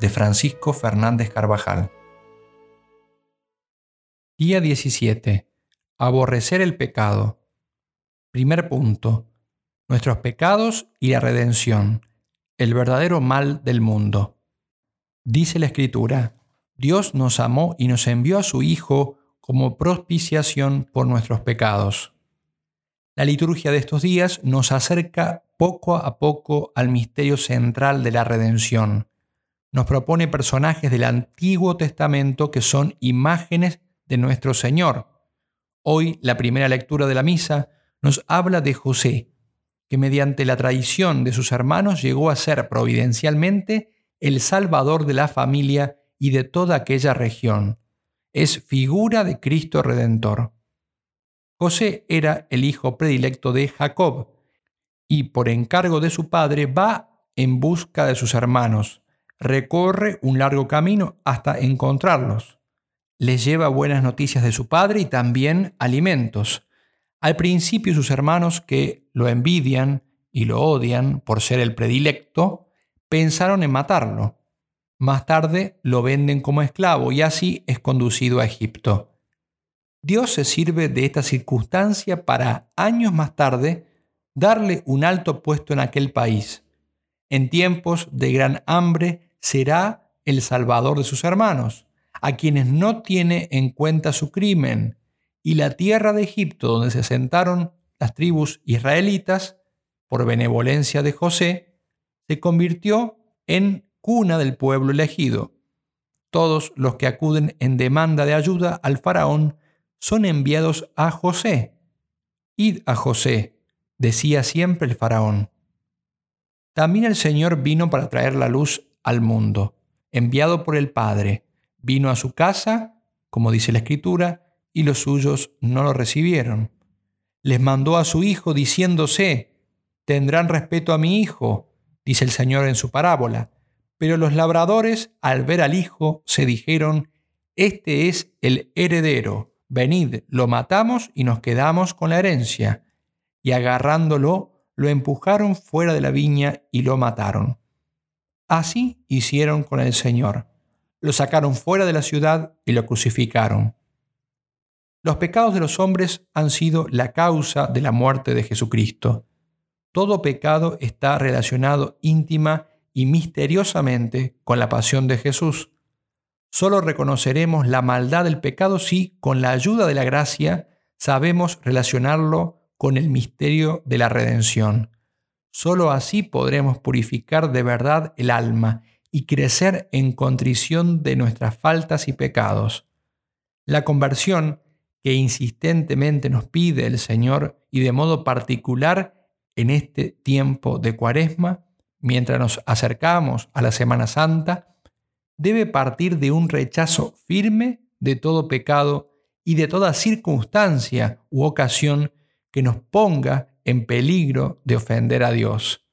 de Francisco Fernández Carvajal. Día 17. Aborrecer el pecado. Primer punto. Nuestros pecados y la redención. El verdadero mal del mundo. Dice la Escritura, Dios nos amó y nos envió a su Hijo como propiciación por nuestros pecados. La liturgia de estos días nos acerca poco a poco al misterio central de la redención, nos propone personajes del Antiguo Testamento que son imágenes de nuestro Señor. Hoy la primera lectura de la misa nos habla de José, que mediante la tradición de sus hermanos llegó a ser providencialmente el salvador de la familia y de toda aquella región. Es figura de Cristo Redentor. José era el hijo predilecto de Jacob y por encargo de su padre va en busca de sus hermanos recorre un largo camino hasta encontrarlos. Les lleva buenas noticias de su padre y también alimentos. Al principio sus hermanos, que lo envidian y lo odian por ser el predilecto, pensaron en matarlo. Más tarde lo venden como esclavo y así es conducido a Egipto. Dios se sirve de esta circunstancia para años más tarde darle un alto puesto en aquel país. En tiempos de gran hambre será el salvador de sus hermanos, a quienes no tiene en cuenta su crimen, y la tierra de Egipto donde se sentaron las tribus israelitas, por benevolencia de José, se convirtió en cuna del pueblo elegido. Todos los que acuden en demanda de ayuda al faraón son enviados a José. Id a José, decía siempre el faraón. También el Señor vino para traer la luz al mundo, enviado por el Padre, vino a su casa, como dice la Escritura, y los suyos no lo recibieron. Les mandó a su Hijo diciéndose, tendrán respeto a mi Hijo, dice el Señor en su parábola. Pero los labradores, al ver al Hijo, se dijeron, Este es el heredero, venid, lo matamos y nos quedamos con la herencia. Y agarrándolo, lo empujaron fuera de la viña y lo mataron. Así hicieron con el Señor. Lo sacaron fuera de la ciudad y lo crucificaron. Los pecados de los hombres han sido la causa de la muerte de Jesucristo. Todo pecado está relacionado íntima y misteriosamente con la pasión de Jesús. Solo reconoceremos la maldad del pecado si, con la ayuda de la gracia, sabemos relacionarlo con el misterio de la redención. Solo así podremos purificar de verdad el alma y crecer en contrición de nuestras faltas y pecados. La conversión que insistentemente nos pide el Señor y de modo particular en este tiempo de cuaresma, mientras nos acercamos a la Semana Santa, debe partir de un rechazo firme de todo pecado y de toda circunstancia u ocasión que nos ponga en peligro de ofender a Dios.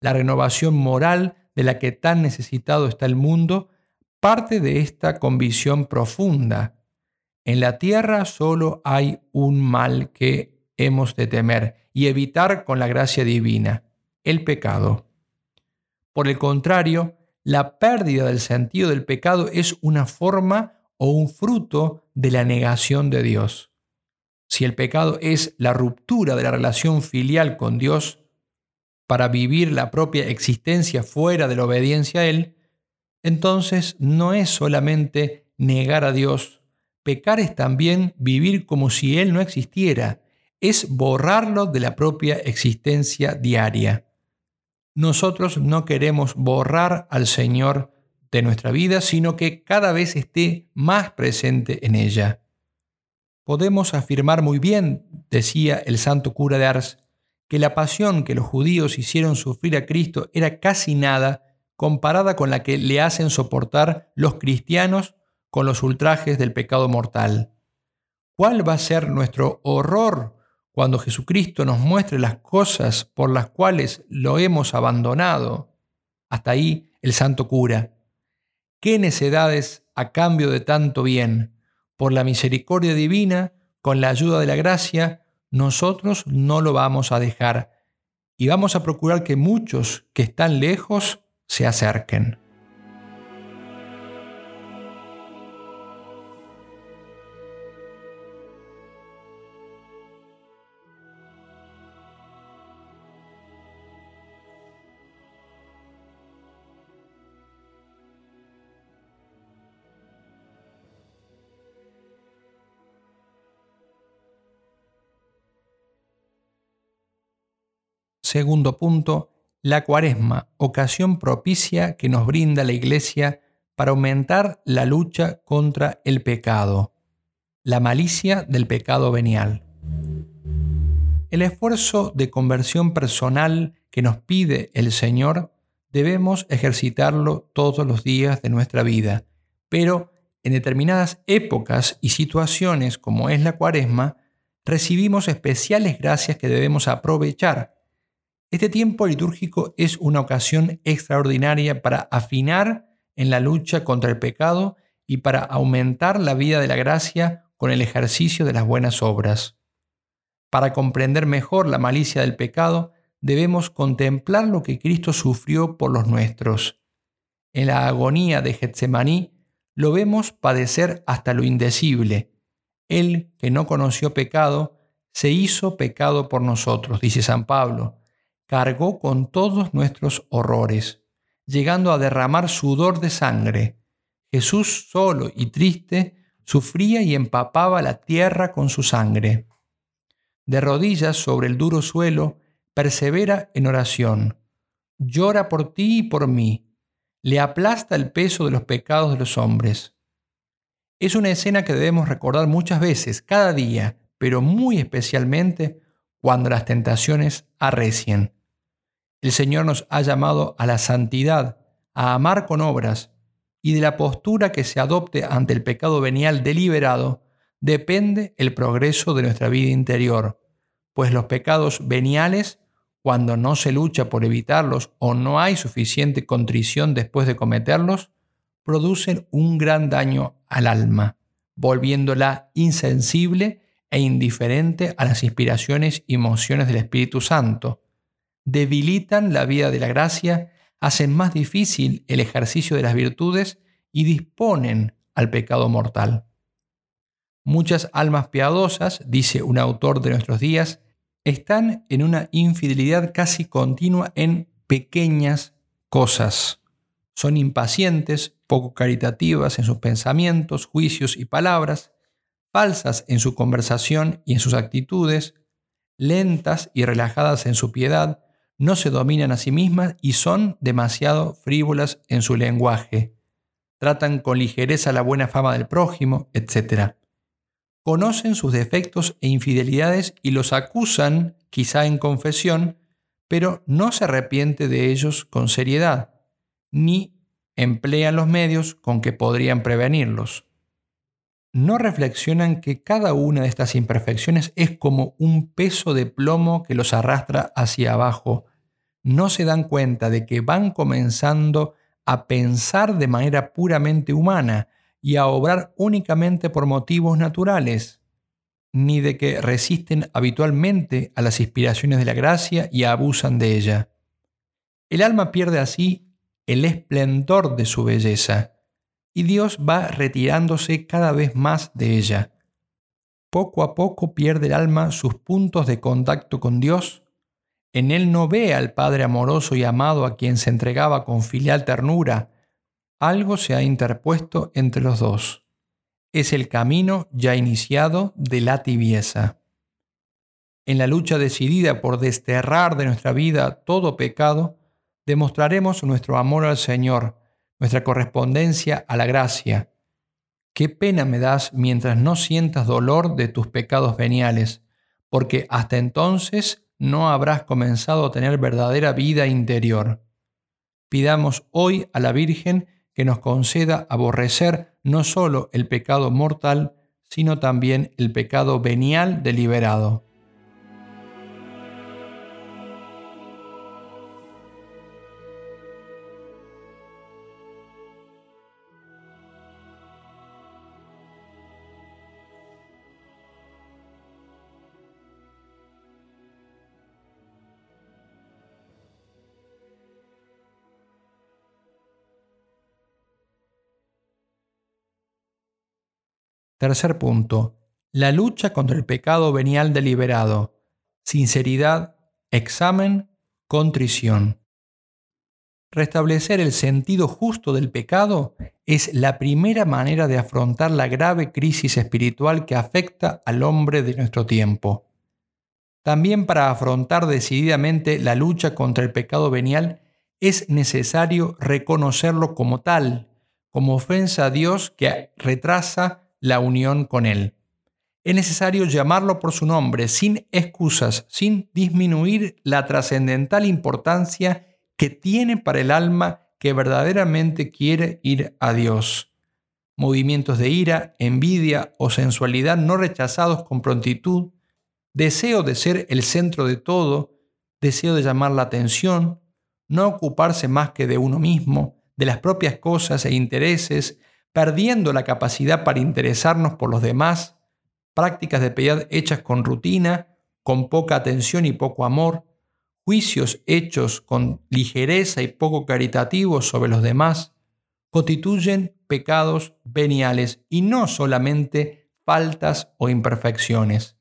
La renovación moral de la que tan necesitado está el mundo parte de esta convicción profunda. En la tierra solo hay un mal que hemos de temer y evitar con la gracia divina, el pecado. Por el contrario, la pérdida del sentido del pecado es una forma o un fruto de la negación de Dios. Si el pecado es la ruptura de la relación filial con Dios para vivir la propia existencia fuera de la obediencia a Él, entonces no es solamente negar a Dios, pecar es también vivir como si Él no existiera, es borrarlo de la propia existencia diaria. Nosotros no queremos borrar al Señor de nuestra vida, sino que cada vez esté más presente en ella. Podemos afirmar muy bien, decía el santo cura de Ars, que la pasión que los judíos hicieron sufrir a Cristo era casi nada comparada con la que le hacen soportar los cristianos con los ultrajes del pecado mortal. ¿Cuál va a ser nuestro horror cuando Jesucristo nos muestre las cosas por las cuales lo hemos abandonado? Hasta ahí el santo cura. ¿Qué necedades a cambio de tanto bien? Por la misericordia divina, con la ayuda de la gracia, nosotros no lo vamos a dejar y vamos a procurar que muchos que están lejos se acerquen. Segundo punto, la cuaresma, ocasión propicia que nos brinda la Iglesia para aumentar la lucha contra el pecado, la malicia del pecado venial. El esfuerzo de conversión personal que nos pide el Señor debemos ejercitarlo todos los días de nuestra vida, pero en determinadas épocas y situaciones como es la cuaresma, recibimos especiales gracias que debemos aprovechar este tiempo litúrgico es una ocasión extraordinaria para afinar en la lucha contra el pecado y para aumentar la vida de la gracia con el ejercicio de las buenas obras. Para comprender mejor la malicia del pecado, debemos contemplar lo que Cristo sufrió por los nuestros. En la agonía de Getsemaní lo vemos padecer hasta lo indecible. Él, que no conoció pecado, se hizo pecado por nosotros, dice San Pablo cargó con todos nuestros horrores, llegando a derramar sudor de sangre. Jesús solo y triste sufría y empapaba la tierra con su sangre. De rodillas sobre el duro suelo, persevera en oración. Llora por ti y por mí. Le aplasta el peso de los pecados de los hombres. Es una escena que debemos recordar muchas veces, cada día, pero muy especialmente cuando las tentaciones arrecien. El Señor nos ha llamado a la santidad, a amar con obras, y de la postura que se adopte ante el pecado venial deliberado depende el progreso de nuestra vida interior, pues los pecados veniales, cuando no se lucha por evitarlos o no hay suficiente contrición después de cometerlos, producen un gran daño al alma, volviéndola insensible e indiferente a las inspiraciones y emociones del Espíritu Santo, debilitan la vida de la gracia, hacen más difícil el ejercicio de las virtudes y disponen al pecado mortal. Muchas almas piadosas, dice un autor de nuestros días, están en una infidelidad casi continua en pequeñas cosas. Son impacientes, poco caritativas en sus pensamientos, juicios y palabras, falsas en su conversación y en sus actitudes, lentas y relajadas en su piedad, no se dominan a sí mismas y son demasiado frívolas en su lenguaje. Tratan con ligereza la buena fama del prójimo, etc. Conocen sus defectos e infidelidades y los acusan, quizá en confesión, pero no se arrepiente de ellos con seriedad, ni emplean los medios con que podrían prevenirlos. No reflexionan que cada una de estas imperfecciones es como un peso de plomo que los arrastra hacia abajo, no se dan cuenta de que van comenzando a pensar de manera puramente humana y a obrar únicamente por motivos naturales, ni de que resisten habitualmente a las inspiraciones de la gracia y abusan de ella. El alma pierde así el esplendor de su belleza, y Dios va retirándose cada vez más de ella. Poco a poco pierde el alma sus puntos de contacto con Dios. En él no ve al Padre amoroso y amado a quien se entregaba con filial ternura. Algo se ha interpuesto entre los dos. Es el camino ya iniciado de la tibieza. En la lucha decidida por desterrar de nuestra vida todo pecado, demostraremos nuestro amor al Señor, nuestra correspondencia a la gracia. Qué pena me das mientras no sientas dolor de tus pecados veniales, porque hasta entonces no habrás comenzado a tener verdadera vida interior. Pidamos hoy a la Virgen que nos conceda aborrecer no solo el pecado mortal, sino también el pecado venial deliberado. Tercer punto. La lucha contra el pecado venial deliberado. Sinceridad, examen, contrición. Restablecer el sentido justo del pecado es la primera manera de afrontar la grave crisis espiritual que afecta al hombre de nuestro tiempo. También para afrontar decididamente la lucha contra el pecado venial es necesario reconocerlo como tal, como ofensa a Dios que retrasa la unión con Él. Es necesario llamarlo por su nombre, sin excusas, sin disminuir la trascendental importancia que tiene para el alma que verdaderamente quiere ir a Dios. Movimientos de ira, envidia o sensualidad no rechazados con prontitud, deseo de ser el centro de todo, deseo de llamar la atención, no ocuparse más que de uno mismo, de las propias cosas e intereses, perdiendo la capacidad para interesarnos por los demás, prácticas de piedad hechas con rutina, con poca atención y poco amor, juicios hechos con ligereza y poco caritativos sobre los demás, constituyen pecados veniales y no solamente faltas o imperfecciones.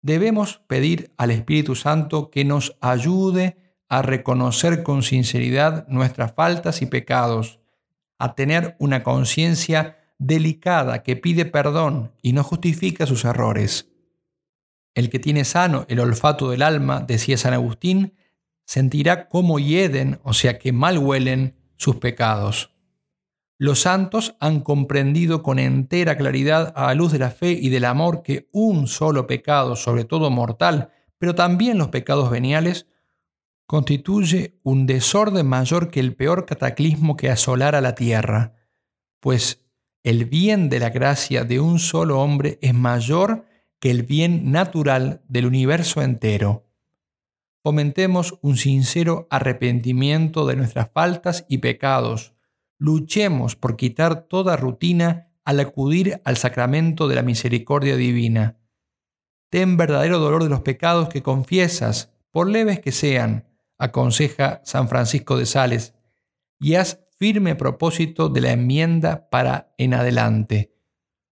Debemos pedir al Espíritu Santo que nos ayude a reconocer con sinceridad nuestras faltas y pecados, a tener una conciencia delicada que pide perdón y no justifica sus errores. El que tiene sano el olfato del alma, decía San Agustín, sentirá cómo hieden, o sea que mal huelen, sus pecados. Los santos han comprendido con entera claridad a la luz de la fe y del amor que un solo pecado, sobre todo mortal, pero también los pecados veniales, constituye un desorden mayor que el peor cataclismo que asolara la tierra, pues el bien de la gracia de un solo hombre es mayor que el bien natural del universo entero. Fomentemos un sincero arrepentimiento de nuestras faltas y pecados. Luchemos por quitar toda rutina al acudir al sacramento de la misericordia divina. Ten verdadero dolor de los pecados que confiesas, por leves que sean, aconseja San Francisco de Sales, y haz firme propósito de la enmienda para en adelante.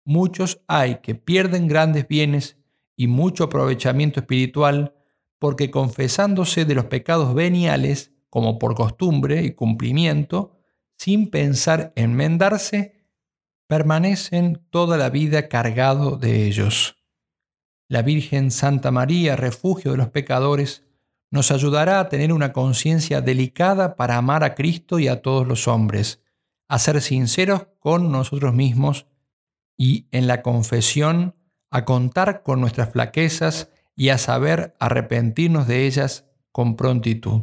Muchos hay que pierden grandes bienes y mucho aprovechamiento espiritual porque confesándose de los pecados veniales, como por costumbre y cumplimiento, sin pensar enmendarse, permanecen toda la vida cargado de ellos. La Virgen Santa María, refugio de los pecadores, nos ayudará a tener una conciencia delicada para amar a Cristo y a todos los hombres, a ser sinceros con nosotros mismos y en la confesión a contar con nuestras flaquezas y a saber arrepentirnos de ellas con prontitud.